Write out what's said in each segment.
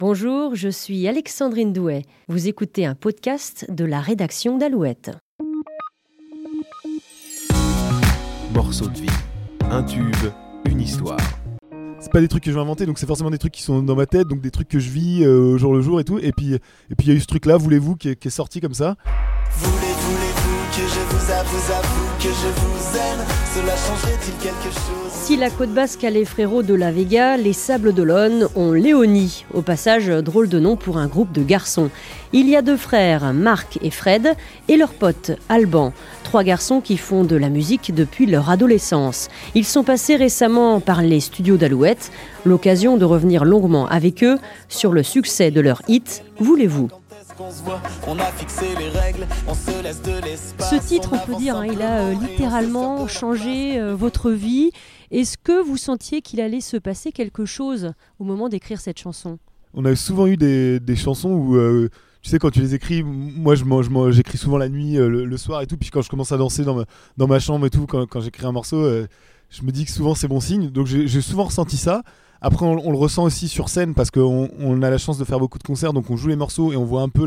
Bonjour, je suis Alexandrine Douet. Vous écoutez un podcast de la rédaction d'Alouette. Morceau de vie, un tube, une histoire. c'est pas des trucs que je vais inventer, donc c'est forcément des trucs qui sont dans ma tête, donc des trucs que je vis euh, au jour le jour et tout. Et puis, et puis il y a eu ce truc-là, voulez-vous, qui est, qui est sorti comme ça? Voulez, Si la côte basque a les frérots de la Vega, les Sables d'Olonne ont Léonie. Au passage, drôle de nom pour un groupe de garçons. Il y a deux frères, Marc et Fred, et leur pote, Alban. Trois garçons qui font de la musique depuis leur adolescence. Ils sont passés récemment par les studios d'Alouette, l'occasion de revenir longuement avec eux sur le succès de leur hit Voulez-vous? Qu'on se voit On a fixé les règles, on se laisse de l'espace Ce titre, on peut dire, hein, il a euh, littéralement changé euh, votre vie. Est-ce que vous sentiez qu'il allait se passer quelque chose au moment d'écrire cette chanson? On a souvent eu des, des chansons où, euh, tu sais, quand tu les écris, moi je j'écris souvent la nuit, euh, le, le soir et tout. Puis quand je commence à danser dans ma, dans ma chambre et tout, quand, quand j'écris un morceau, euh, je me dis que souvent c'est bon signe. Donc j'ai souvent ressenti ça. Après, on, le ressent aussi sur scène parce qu'on on a la chance de faire beaucoup de concerts, donc on joue les morceaux et on voit un peu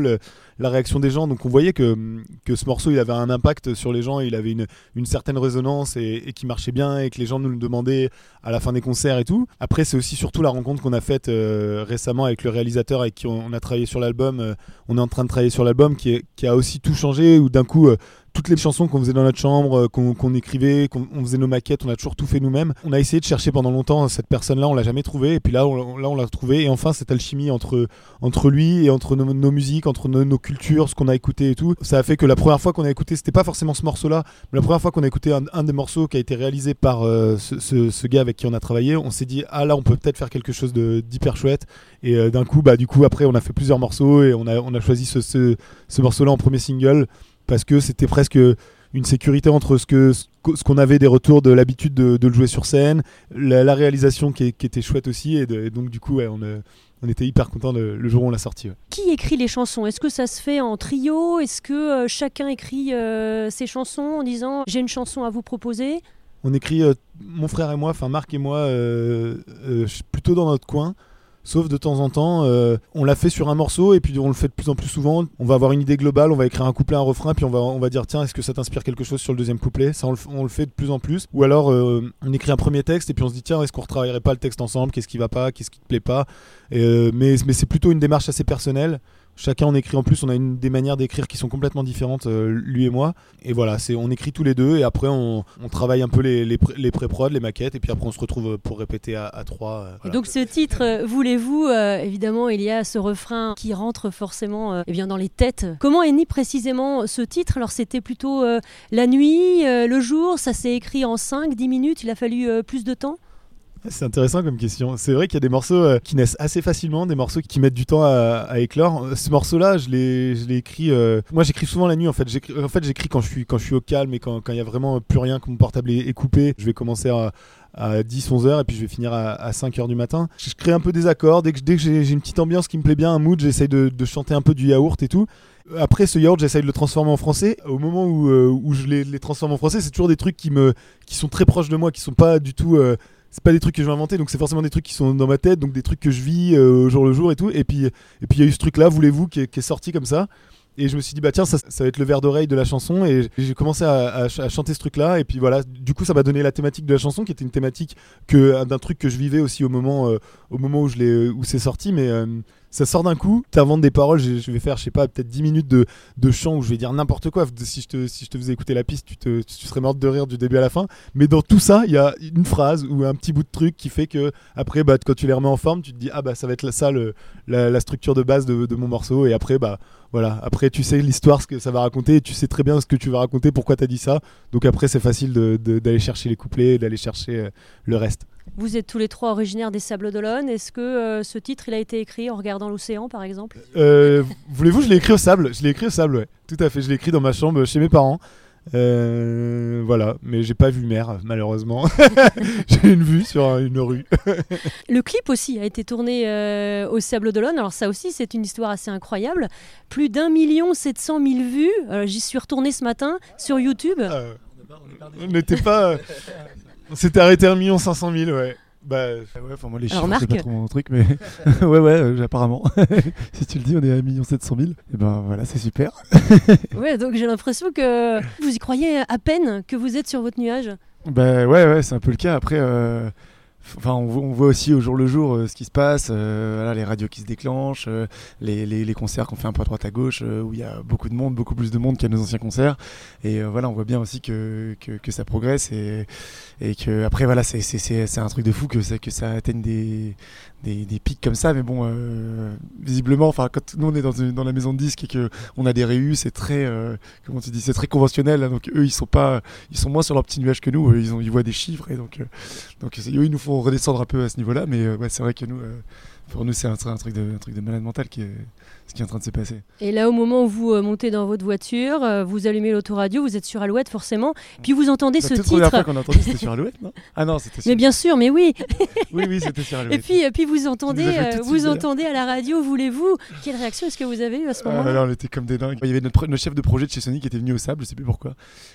la réaction des gens. Donc on voyait que, ce morceau, il avait un impact sur les gens, il avait une, certaine résonance et, qui marchait bien et que les gens nous le demandaient à la fin des concerts et tout. Après, c'est aussi surtout la rencontre qu'on a faite euh, récemment avec le réalisateur avec qui on, a travaillé sur l'album. euh, on est en train de travailler sur l'album qui a aussi tout changé, où d'un coup, euh, toutes les chansons qu'on faisait dans notre chambre, euh, qu'on écrivait, qu'on on faisait nos maquettes, on a toujours tout fait nous-mêmes. On a essayé de chercher pendant longtemps cette personne-là, on l'a jamais trouvée, et puis là, on, là, on l'a trouvée. Et enfin, cette alchimie entre, entre lui et entre nos, musiques, entre nos, cultures, ce qu'on a écouté et tout, ça a fait que la première fois qu'on a écouté, c'était pas forcément ce morceau-là, mais la première fois qu'on a écouté un, des morceaux qui a été réalisé par euh, ce, ce- ce gars avec qui on a travaillé, on s'est dit ah là, on peut peut-être faire quelque chose d'hyper chouette. Et euh, d'un coup, bah du coup, après, on a fait plusieurs morceaux et on a, on a choisi ce, ce morceau-là en premier single parce que c'était presque une sécurité entre ce que ce qu'o- ce qu'on avait des retours de l'habitude de, de le jouer sur scène, la, la réalisation qui, est- qui était chouette aussi, et, de- et donc du coup, ouais, on, euh, on était hyper content le, le jour où on l'a sorti. ouais. Qui écrit les chansons? Est-ce que ça se fait en trio? Est-ce que euh, chacun écrit euh, ses chansons en disant j'ai une chanson à vous proposer On écrit, euh, mon frère et moi, enfin Marc et moi, plutôt dans notre coin. Sauf de temps en temps, euh, on l'a fait sur un morceau et puis on le fait de plus en plus souvent. On va avoir une idée globale, on va écrire un couplet, un refrain, puis on va, dire tiens, est-ce que ça t'inspire quelque chose sur le deuxième couplet? Ça, on le, fait de plus en plus. Ou alors, euh, on écrit un premier texte et puis on se dit tiens, est-ce qu'on retravaillerait pas le texte ensemble? Qu'est-ce qui va pas? Qu'est-ce qui te plaît pas? Euh, mais c'est plutôt une démarche assez personnelle. Chacun en écrit en plus, on a une, des manières d'écrire qui sont complètement différentes, euh, lui et moi. Et voilà, c'est on écrit tous les deux et après on, travaille un peu les, les, pré- les pré-prod, les maquettes, et puis après on se retrouve pour répéter à, trois. euh, voilà. donc ce titre, euh, voulez-vous, euh, évidemment, il y a ce refrain qui rentre forcément euh, eh bien, dans les têtes. Comment est né précisément ce titre? Alors c'était plutôt euh, la nuit, euh, le jour, ça s'est écrit en 5-10 minutes, il a fallu euh, plus de temps? C'est intéressant comme question. C'est vrai qu'il y a des morceaux euh, qui naissent assez facilement, des morceaux qui mettent du temps à, éclore. Ce morceau-là, je l'ai, écrit. euh, Moi, j'écris souvent la nuit. En fait, en fait, j'écris quand je suis quand je suis au calme et quand quand il y a vraiment plus rien, que mon portable est, coupé. Je vais commencer à à 10, 11 heures et puis je vais finir à, à 5 heures du matin. Je crée un peu des accords. Dès que, dès que j'ai, une petite ambiance qui me plaît bien, un mood, j'essaye de, chanter un peu du yaourt et tout. Après ce yaourt, j'essaye de le transformer en français. Au moment où, euh, où je les, transforme en français, c'est toujours des trucs qui me qui sont très proches de moi, qui sont pas du tout. C'est pas des trucs que je vais inventer, donc c'est forcément des trucs qui sont dans ma tête, donc des trucs que je vis euh, jour le jour et tout. Et puis et puis il y a eu ce truc là, voulez-vous, qui est sorti comme ça. Et je me suis dit bah tiens ça, ça va être le verre d'oreille de la chanson. Et j'ai commencé à, à ch- à chanter ce truc là et puis voilà du coup ça m'a donné la thématique de la chanson qui était une thématique que d'un truc que je vivais aussi au moment euh, au moment où je l'ai où c'est sorti. Mais euh, ça sort d'un coup. T'inventes des paroles. Je, vais faire je sais pas peut-être 10 minutes de, de chant où je vais dire n'importe quoi. Si je te si je te faisais écouter la piste tu te tu serais morte de rire du début à la fin. Mais dans tout ça il y a une phrase ou un petit bout de truc qui fait que après bah quand tu les remets en forme tu te dis ah bah ça va être ça le, la, structure de base de mon morceau. Et après bah voilà après tu sais l'histoire ce que ça va raconter et tu sais très bien ce que tu vas raconter pourquoi t'as dit ça donc après c'est facile de- de- d'aller chercher les couplets d'aller chercher euh, le reste Vous êtes tous les trois originaires des Sables d'Olonne. Est-ce que euh, ce titre, il a été écrit en regardant l'océan, par exemple? Euh, Voulez-vous, je l'ai écrit au sable? Je l'ai écrit au sable, ouais. Tout à fait. Je l'ai écrit dans ma chambre chez mes parents. Euh, voilà, mais j'ai pas vu mer, malheureusement. j'ai une vue sur une rue. Le clip aussi a été tourné euh, au Sable d'Olonne. Alors ça aussi, c'est une histoire assez incroyable. Plus d'un million sept cent mille vues. Euh, J'y suis retourné ce matin sur YouTube. Euh, on n'était pas. On s'était arrêté à 1 500 000, ouais. Bah, Ouais, enfin, moi, les Alors, chiffres, c'est pas trop mon truc, mais ouais, ouais, euh, apparemment. si tu le dis, on est à 1 700 000. Et ben voilà, c'est super. Ouais, donc j'ai l'impression que vous y croyez à peine que vous êtes sur votre nuage. Bah ouais, ouais, c'est un peu le cas. Après, euh, enfin, on, voit- aussi au jour le jour euh, ce qui se passe, euh, voilà, les radios qui se déclenchent, euh, les, les- les concerts qu'on fait un peu à droite à gauche, euh, où il y a beaucoup de monde, beaucoup plus de monde qu'à nos anciens concerts. Et euh, voilà, on voit bien aussi que, que, que ça progresse et, et que après voilà, c'est un truc de fou que que ça atteigne des des, pics comme ça. Mais bon, euh, visiblement, enfin, quand nous on est dans, la maison de disques et que on a des réus, c'est très euh, comment tu dis, c'est très conventionnel. hein. donc eux, ils sont pas ils sont moins sur leur petit nuage que nous. Ils, ont, ils voient des chiffres et donc, euh, donc eux, ils nous font redescendre un peu à ce niveau-là. Mais ouais, c'est vrai que nous, pour nous, c'est un, un truc de, un truc de malade mental qui est, ce qui est en train de se passer. Et là, au moment où vous euh, montez dans votre voiture, euh, vous allumez l'autoradio, vous êtes sur Alouette forcément, puis vous entendez La ce toute première fois titre. qu'on a entendu, c'était sur Alouette, non? Ah non, c'était sur... Mais bien sûr, mais oui. Oui, oui, c'était sur Alouette. Et puis, et puis vous entendez, euh, vous entendez à la radio, voulez-vous? Quelle réaction est-ce que vous avez eu à ce Ah, moment-là? là, on était comme des dingues. Il y avait notre, notre chef de projet de chez Sony qui était venu au sable, je sais plus pourquoi.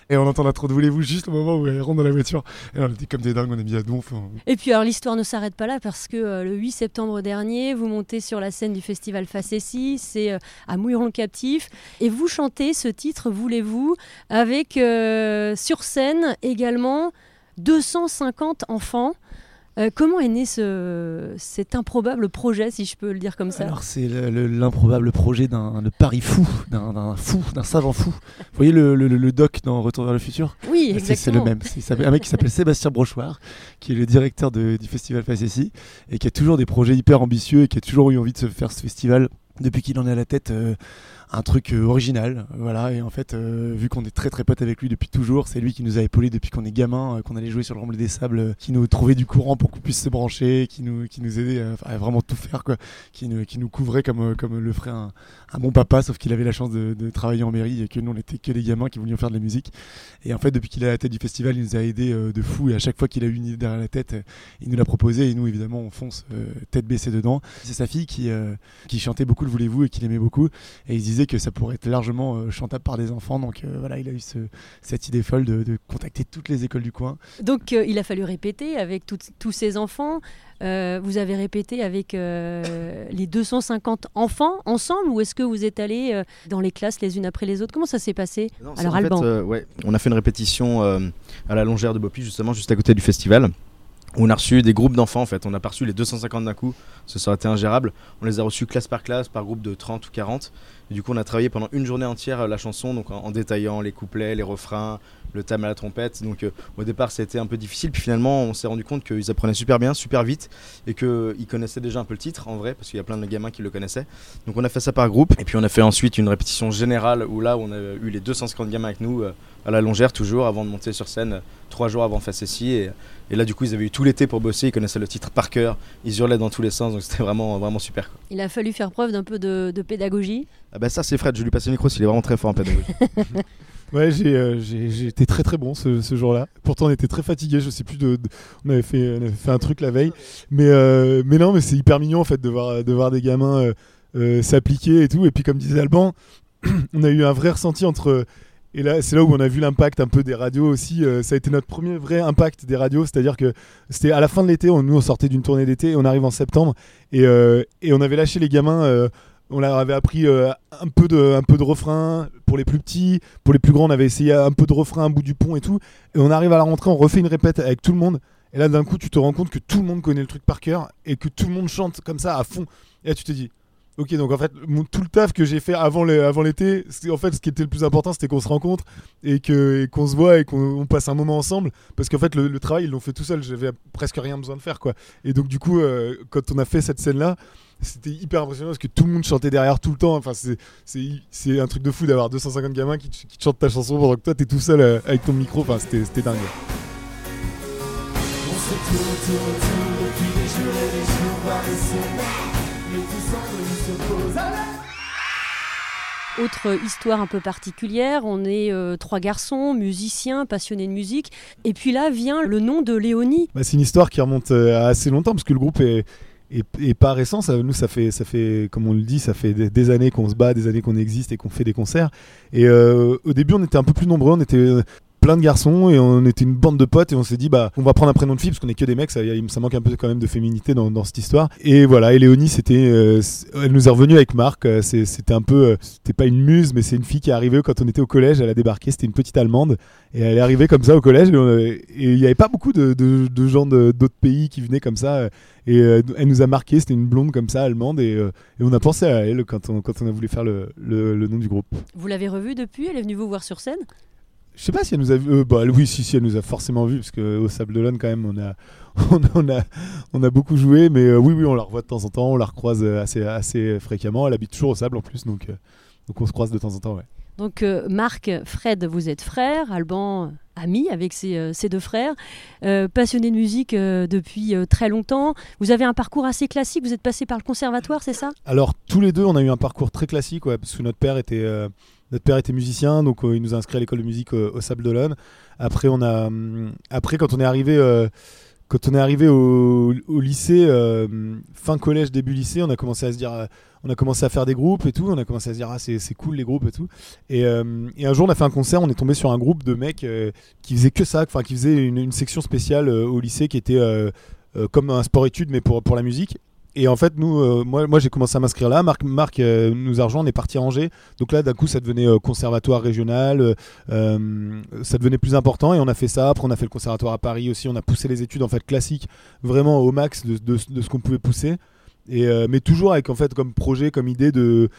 Et on entend la trop de voulez-vous juste au moment où elle rentre dans la voiture? Et on était comme des dingues, on a mis à donf. on- Et puis alors l'histoire ne s'arrête pas là parce que euh, le 8 septembre dernier, vous montez sur la scène du festival Facessi, c'est euh, à Mouilleron-le-Captif, et vous chantez ce titre Voulez-vous avec euh, sur scène également 250 enfants. Euh, comment est né ce, cet improbable projet, si je peux le dire comme ça? Alors c'est le- le- l'improbable projet d'un le pari fou, d'un fou, d'un savant fou. Vous voyez le, le- le doc dans Retour vers le futur? Oui, C'est- C'est exactement. le même. C'est un mec qui s'appelle Sébastien Brochoir, qui est le directeur de- du festival Facessi, et qui a toujours des projets hyper ambitieux et qui a toujours eu envie de se faire ce festival depuis qu'il en est à la tête. Un truc euh, original, voilà. Et en fait, euh, vu qu'on est très très potes avec lui depuis toujours, c'est lui qui nous a épaulés depuis qu'on est gamin, euh, qu'on allait jouer sur le Remblai des Sables, qui nous trouvait du courant pour qu'on puisse se brancher, qui nous qui nous aidait à, vraiment tout faire, quoi, qui nous qui nous couvrait comme comme le ferait un, un bon papa, sauf qu'il avait la chance de, de travailler en mairie et que nous on était que des gamins qui voulions faire de la musique. Et en fait, depuis qu'il est à la tête du festival, il nous a aidés de fou. Et à chaque fois qu'il a eu une idée derrière la tête, il nous l'a proposé. Et nous, évidemment, on fonce tête baissée dedans. C'est sa fille qui, euh, qui chantait beaucoup le Voulez-vous et qui l'aimait beaucoup. Et il se disait que ça pourrait être largement euh, chantable par des enfants. Donc euh, voilà, il a eu ce- cette idée folle de, de contacter toutes les écoles du coin. Donc euh, il a fallu répéter avec tous ces enfants. Euh, vous avez répété avec euh, les 250 enfants ensemble ou est-ce que vous êtes allés euh, dans les classes les unes après les autres? Comment ça s'est passé? Non, Alors fait, Alban, euh, ouais, on a fait une répétition euh, à la longère de Bopi, justement, juste à côté du festival. On a reçu des groupes d'enfants en fait, on a pas reçu les 250 d'un coup, ce été ingérable. On les a reçus classe par classe, par groupe de 30 ou 40. Et du coup, on a travaillé pendant une journée entière euh, la chanson, donc en, en détaillant les couplets, les refrains, le thème à la trompette. Donc euh, au départ, c'était un peu difficile, puis finalement, on s'est rendu compte qu'ils apprenaient super bien, super vite, et qu'ils connaissaient déjà un peu le titre en vrai, parce qu'il y a plein de gamins qui le connaissaient. Donc on a fait ça par groupe, et puis on a fait ensuite une répétition générale où là, on a eu les 250 gamins avec nous. euh, à la longère toujours avant de monter sur scène euh, trois jours avant Facessi et, et là du coup ils avaient eu tout l'été pour bosser ils connaissaient le titre par cœur ils hurlaient dans tous les sens donc c'était vraiment vraiment super quoi. il a fallu faire preuve d'un peu de, de pédagogie. ah bah ça c'est Fred je lui passe le micro il est vraiment très fort en pédagogie Ouais, j'ai euh, j'ai- j'ai été très très bon ce, ce jour-là. Pourtant, on était très fatigués. Je sais plus de, de- on avait fait on avait fait un truc la veille, mais euh, mais non, mais c'est hyper mignon en fait de voir de voir des gamins euh, euh, s'appliquer et tout. Et puis comme disait Alban, on a eu un vrai ressenti entre et là, c'est là où on a vu l'impact un peu des radios aussi. Euh, ça a été notre premier vrai impact des radios, c'est-à-dire que c'était à la fin de l'été. On, nous, on sortait d'une tournée d'été, et on arrive en septembre et, euh, et on avait lâché les gamins. euh, on avait appris euh, un peu de un refrain pour les plus petits, pour les plus grands. On avait essayé un peu de refrain à bout du pont et tout. Et on arrive à la rentrée, on refait une répète avec tout le monde. Et là, d'un coup, tu te rends compte que tout le monde connaît le truc par cœur et que tout le monde chante comme ça à fond. Et là, tu te dis, ok, donc en fait, tout le taf que j'ai fait avant l'été, en fait, ce qui était le plus important, c'était qu'on se rencontre et qu'on se voit et qu'on on passe un moment ensemble. Parce qu'en fait, le, travail, ils l'ont fait tout seul. J'avais presque rien besoin de faire, quoi. Et donc, du coup, euh, quand on a fait cette scène-là, c'était hyper impressionnant parce que tout le monde chantait derrière tout le temps. Enfin, c'est- un truc de fou d'avoir 250 gamins qui, te- qui te chantent ta chanson pendant que toi, t'es tout seul euh, avec ton micro. Enfin, c'était dingue. Autre histoire un peu particulière, on est euh, trois garçons, musiciens, passionnés de musique. Et puis là vient le nom de Léonie. Bah, c'est une histoire qui remonte euh, à assez longtemps parce que le groupe est, est, est pas récent. Ça, nous, ça fait, ça fait, comme on le dit, ça fait des, des années qu'on se bat, des années qu'on existe et qu'on fait des concerts. Et euh, au début, on était un peu plus nombreux. On était, plein de garçons et on était une bande de potes et on s'est dit bah on va prendre un prénom de fille parce qu'on est que des mecs ça, ça manque un peu quand même de féminité dans, cette histoire. Et voilà et Léonie c'était euh, elle nous est revenue avec Marc euh, c'était un peu euh, c'était pas une muse mais c'est une fille qui est arrivée quand on était au collège elle a débarqué c'était une petite allemande. Et elle est arrivée comme ça au collège et il y avait pas beaucoup de, gens d'autres pays qui venaient comme ça et elle nous a marqué c'était une blonde comme ça allemande et, on a pensé à elle quand on, a voulu faire le nom du groupe. Vous l'avez revue depuis? Elle est venue vous voir sur scène? Je sais pas si elle nous a vu. euh, bah, oui, si, si, elle nous a forcément vu, parce qu'au Sable d'Olonne, quand même, on a, on, on a, on a beaucoup joué. Mais euh, oui, oui, on la revoit de temps en temps, on la recroise euh, assez, assez fréquemment. Elle habite toujours au Sable en plus, donc, euh, donc on se croise de temps en temps, ouais. Donc euh, Marc, Fred, vous êtes frères, Alban, euh, ami avec ses, euh, ses deux frères, euh, passionné de musique euh, depuis euh, très longtemps. Vous avez un parcours assez classique, vous êtes passé par le conservatoire, c'est ça? Alors, tous les deux, on a eu un parcours très classique, ouais, parce que notre père était, euh, notre père était musicien, donc euh, il nous a inscrit à l'école de musique euh, au Sable d'Olonne. Après, on hum, après, quand on est arrivé. euh, quand on est arrivé au, lycée, fin collège, début lycée, on a commencé à faire des groupes et tout. On a commencé à se dire, ah, c'est cool les groupes et tout. Et, et un jour, on a fait un concert, on est tombé sur un groupe de mecs qui faisaient que ça, enfin, qui faisaient une, section spéciale au lycée qui était comme un sport-études, mais pour, pour la musique. Et en fait, nous, euh, moi, moi j'ai commencé à m'inscrire là. Marc, Marc euh, nous a rejoint, on est parti à Angers. Donc là, d'un coup, ça devenait euh, conservatoire régional. ça devenait plus important et on a fait ça. Après, on a fait le conservatoire à Paris aussi. On a poussé les études en fait classiques vraiment au max de, de- ce qu'on pouvait pousser. Et, mais toujours avec en fait comme projet, comme idée de.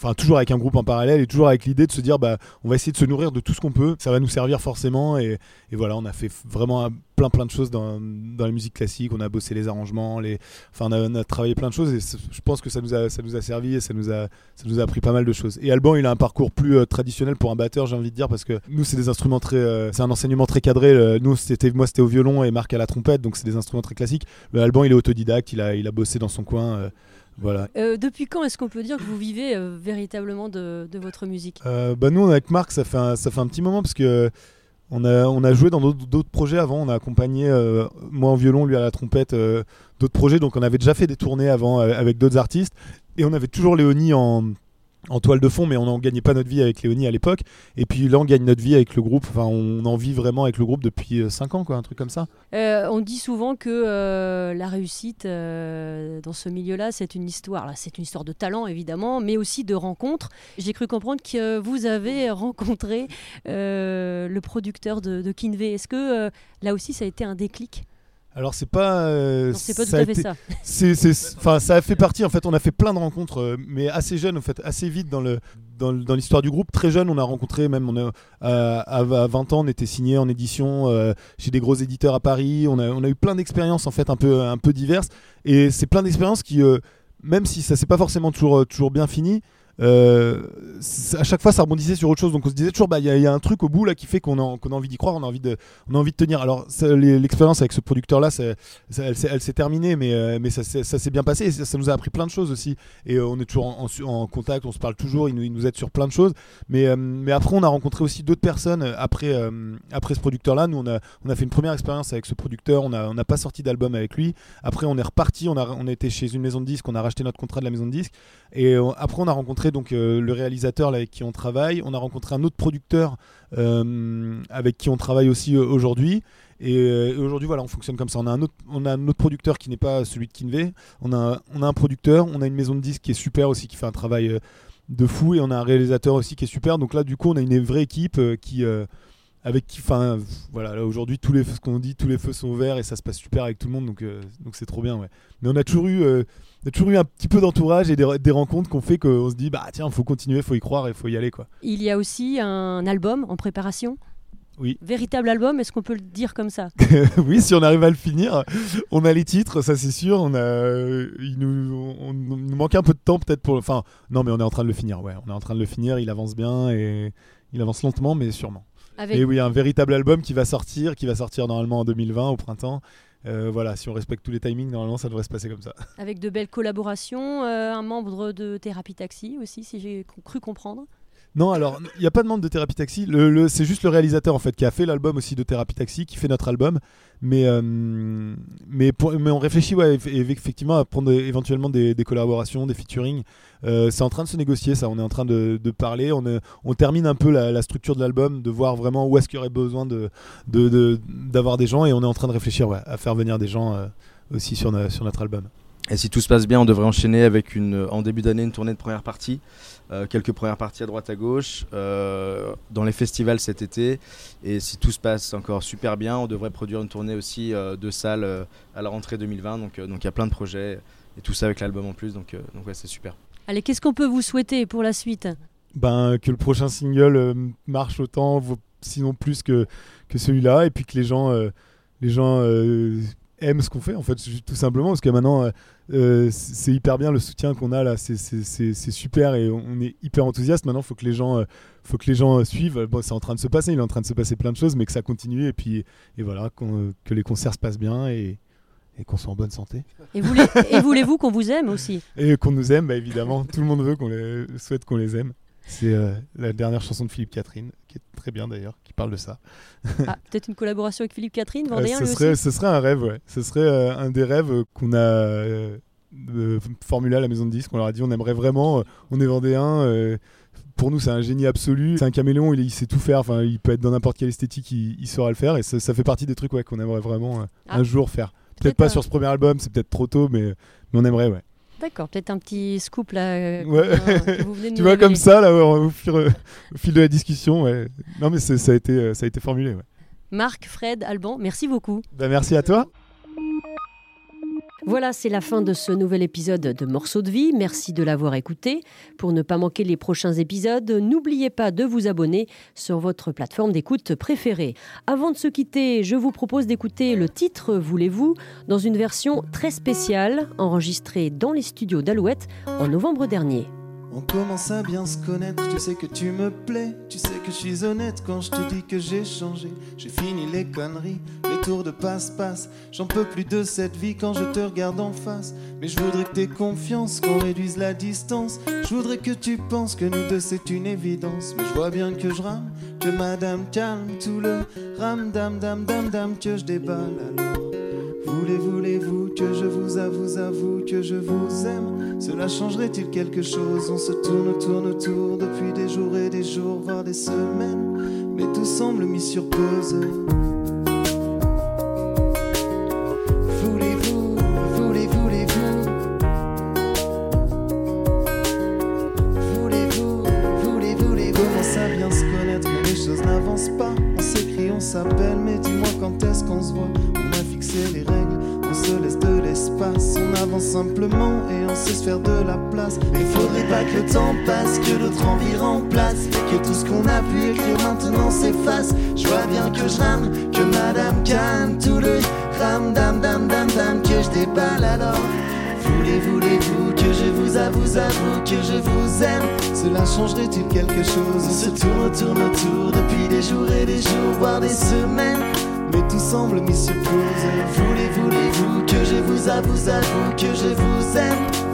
Enfin, toujours avec un groupe en parallèle et toujours avec l'idée de se dire, bah, on va essayer de se nourrir de tout ce qu'on peut. Ça va nous servir forcément. Et, voilà, on a fait vraiment plein plein de choses dans, la musique classique. On a bossé les arrangements, on a, travaillé plein de choses. Et je pense que ça nous a, servi et ça nous a, appris pas mal de choses. Et Alban, il a un parcours plus euh, traditionnel pour un batteur, j'ai envie de dire, parce que nous, c'est des instruments très, euh, c'est un enseignement très cadré. Nous, c'était, moi, c'était au violon et Marc à la trompette, donc c'est des instruments très classiques. Le Alban, il est autodidacte, il a, il a bossé dans son coin, euh, voilà. Euh, Depuis quand est-ce qu'on peut dire que vous vivez euh, véritablement de, de votre musique? Euh, bah nous, avec Marc, ça fait un, ça fait un petit moment parce que on a, on a joué dans d'autres projets avant. On a accompagné, euh, moi en violon, lui à la trompette, d'autres projets. Donc on avait déjà fait des tournées avant avec d'autres artistes. Et on avait toujours Léonie en, en toile de fond, mais on n'en gagnait pas notre vie avec Léonie à l'époque. Et puis là, on gagne notre vie avec le groupe. Enfin, on en vit vraiment avec le groupe depuis 5 ans, quoi, un truc comme ça. Euh, On dit souvent que euh, la réussite euh, dans ce milieu-là, c'est une histoire. C'est une histoire de talent évidemment, mais aussi de rencontres. J'ai cru comprendre que vous avez rencontré euh, le producteur de, de Kinvey. Est-ce que euh, là aussi, ça a été un déclic? Alors c'est pas, euh, c'est pas tout à fait été- ça. c'est, c'est- enfin, ça a fait partie. En fait, on a fait plein de rencontres, euh, mais assez jeunes, en fait, assez vite dans le dans, l'histoire du groupe. Très jeune, on a rencontré même. On a, à, à 20 ans, on était signé en édition euh, chez des gros éditeurs à Paris. On a, on a eu plein d'expériences en fait un peu un peu diverses. Et c'est plein d'expériences qui, euh, même si ça s'est pas forcément toujours toujours bien fini. Euh, à chaque fois ça rebondissait sur autre chose donc on se disait toujours bah il y, a- il y a un truc au bout là qui fait qu'on a, envie d'y croire on a envie de tenir alors l'expérience avec ce producteur là elle, s'est- terminée, mais, euh, ça, s'est- bien passé. Et ça, nous a appris plein de choses aussi. Et euh, on est toujours en, contact, on se parle toujours, il nous, il aide sur plein de choses. Mais, après, on a rencontré aussi d'autres personnes après, ce producteur-là. Nous, on a, fait une première expérience avec ce producteur. On n'a pas sorti d'album avec lui. Après, on est reparti. On a, on a été chez une maison de disques. On a racheté notre contrat de la maison de disques. Et après, on a rencontré donc euh, le réalisateur avec qui on travaille. On a rencontré un autre producteur euh, avec qui on travaille aussi euh, aujourd'hui. Et, aujourd'hui, voilà, on fonctionne comme ça. On a un autre, on a un autre producteur qui n'est pas celui de Kinvey. On a, on a un producteur, on a une maison de disques qui est super aussi, qui fait un travail de fou, et on a un réalisateur aussi qui est super. Donc là, du coup, on a une vraie équipe qui, avec qui, enfin, voilà, là aujourd'hui, tous les, ce qu'on dit, tous les feux sont ouverts et ça se passe super avec tout le monde. Donc, euh, donc c'est trop bien, ouais. Mais on a toujours eu, euh, on a toujours eu un petit peu d'entourage et des, des rencontres qu'on fait qu'on se dit, bah tiens, faut continuer, faut y croire et faut y aller, quoi. Il y a aussi un album en préparation. Oui. Véritable album, est-ce qu'on peut le dire comme ça? Oui, si on arrive à le finir, on a les titres, ça c'est sûr. On a, il nous, on, on nous manque un peu de temps peut-être pour. Enfin, non, mais on est en train de le finir. Ouais, on est en train de le finir. Il avance bien et il avance lentement, mais sûrement. Avec Et oui, un véritable album qui va sortir, qui va sortir normalement en 2020 au printemps. Euh, voilà, si on respecte tous les timings, normalement ça devrait se passer comme ça. Avec de belles collaborations, euh, un membre de Thérapie Taxi aussi, si j'ai cru comprendre. Non, alors il n'y a pas de membre de Thérapie Taxi. C'est juste le réalisateur en fait qui a fait l'album aussi de Thérapie Taxi, qui fait notre album. Mais euh, mais, on réfléchit effectivement à prendre éventuellement des, collaborations, des featuring. Euh, c'est en train de se négocier ça. On est en train de, parler. On, termine un peu la, structure de l'album, de voir vraiment où est-ce qu'il y aurait besoin d'avoir des gens et on est en train de réfléchir à faire venir des gens euh, aussi sur notre album. Et si tout se passe bien, on devrait enchaîner avec une, en début d'année une tournée de première partie. Euh, quelques premières parties à droite à gauche, euh, dans les festivals cet été. Et si tout se passe encore super bien, on devrait produire une tournée aussi euh, de salles euh, à la rentrée 2020. Donc euh, donc il y a plein de projets et tout ça avec l'album en plus. Donc, euh, donc ouais, c'est super. Allez, qu'est-ce qu'on peut vous souhaiter pour la suite? Ben, que le prochain single euh, marche autant, sinon plus que, que celui-là, et puis que les gens, euh, les gens euh, aiment ce qu'on fait, en fait, tout simplement, parce que maintenant, euh, euh, c'est hyper bien le soutien qu'on a là, c'est- super et on est hyper enthousiaste. Maintenant, il faut que les gens, euh, faut que les gens suivent. Bon, c'est en train de se passer, il est en train de se passer plein de choses, mais que ça continue, et puis et voilà, que les concerts se passent bien et, et qu'on soit en bonne santé. Et, voulez- et voulez-vous qu'on vous aime aussi? Et qu'on nous aime, bah, évidemment. Tout le monde veut qu'on les souhaite qu'on les aime. C'est euh, la dernière chanson de Philippe Catherine, qui est très bien d'ailleurs, qui parle de ça. Ah, Peut-être une collaboration avec Philippe Catherine, Euh, Vendéen ce, lui serait, aussi ce serait un rêve, ouais. Ce serait euh, un des rêves euh, qu'on a euh, euh, formulé à la maison de disques. On leur a dit on aimerait vraiment, euh, on est vendéen. euh, pour nous, c'est un génie absolu. C'est un caméléon, il, il sait tout faire. Enfin, il peut être dans n'importe quelle esthétique, il, il saura le faire. Et ça, ça fait partie des trucs ouais, qu'on aimerait vraiment euh, Ah. un jour faire. Peut-être Peut-être pas un- sur ce premier album, c'est peut-être trop tôt, mais, mais on aimerait, ouais. D'accord, peut-être un petit scoop là. euh, Ouais. que vous venez de Tu vois, comme ça, là, au, fil de la discussion, ouais. Non, mais c'est- ça a été, euh, ça a été formulé, ouais. Marc, Fred, Alban, merci beaucoup. Bah, merci à toi. Voilà, c'est la fin de ce nouvel épisode de Morceaux de vie. Merci de l'avoir écouté. Pour ne pas manquer les prochains épisodes, n'oubliez pas de vous abonner sur votre plateforme d'écoute préférée. Avant de se quitter, je vous propose d'écouter le titre Voulez-vous dans une version très spéciale enregistrée dans les studios d'Alouette en novembre dernier. On commence à bien se connaître, sais que tu me plais, tu sais que je suis honnête quand je te dis que j'ai changé. J'ai fini les conneries, de passe-passe. J'en peux plus de cette vie quand je te regarde en face. Mais je voudrais que t'aies confiance, qu'on réduise la distance. Je voudrais que tu penses que nous deux c'est une évidence. Mais je vois bien que je rame, que madame calme tout le ram dam dam dam dam que je déballe alors. Voulez, voulez-vous que je vous avoue, avoue que je vous aime? Cela changerait-il quelque chose? On se tourne, tourne autour depuis des jours et des jours, voire des semaines. Mais tout semble mis sur pause. Mais faudrait pas que le temps passe, que notre envie remplace. Que tout ce qu'on a pu écrire maintenant s'efface. Je vois bien que je rame, que madame calme tout le ram dam dam dam dam que je déballe alors. Voulez, voulez-vous que je vous avoue, avoue que je vous aime? Cela changerait-il quelque chose? On se tourne, tourne autour depuis des jours et des jours, voire des semaines Mais tout semble mis sur pause Voulez, voulez-vous que je vous avoue, avoue que je vous aime?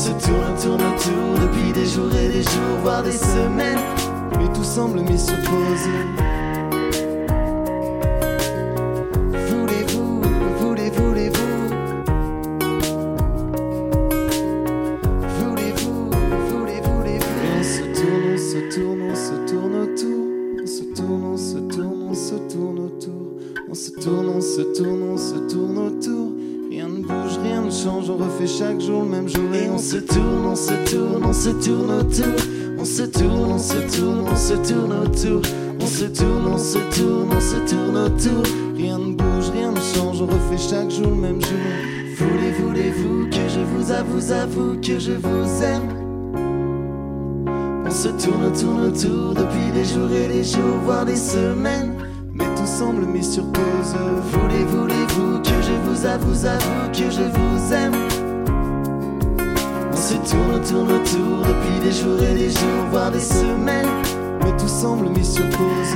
Se tourne, tourne autour depuis des jours et des jours, voire des semaines. Mais tout semble mis sur pause Voulez-vous, voulez, voulez-vous? Voulez-vous, voulez, voulez-vous? Et on se tourne, on se tourne, on se tourne autour. On se tourne, on se tourne, on se tourne autour. On se tourne, on se tourne, on se tourne autour. Rien ne bouge, rien ne change, on refait chaque jour le même jour Et on se tourne, on se tourne, on se tourne autour. On se tourne, on se tourne, on se tourne autour. On se tourne, on se tourne, on se tourne autour. Rien ne bouge, rien ne change, on refait chaque jour le même jour. Voulez, voulez-vous que je vous avoue, avoue que je vous aime? On se tourne, tourne autour depuis des jours et des jours, voire des semaines. Mais tout semble mis sur pause. Voulez, voulez-vous que je vous avoue, avoue que je vous aime. On se tourne, tourne autour depuis des jours et des jours, voire des semaines. Mais tout semble mis sur pause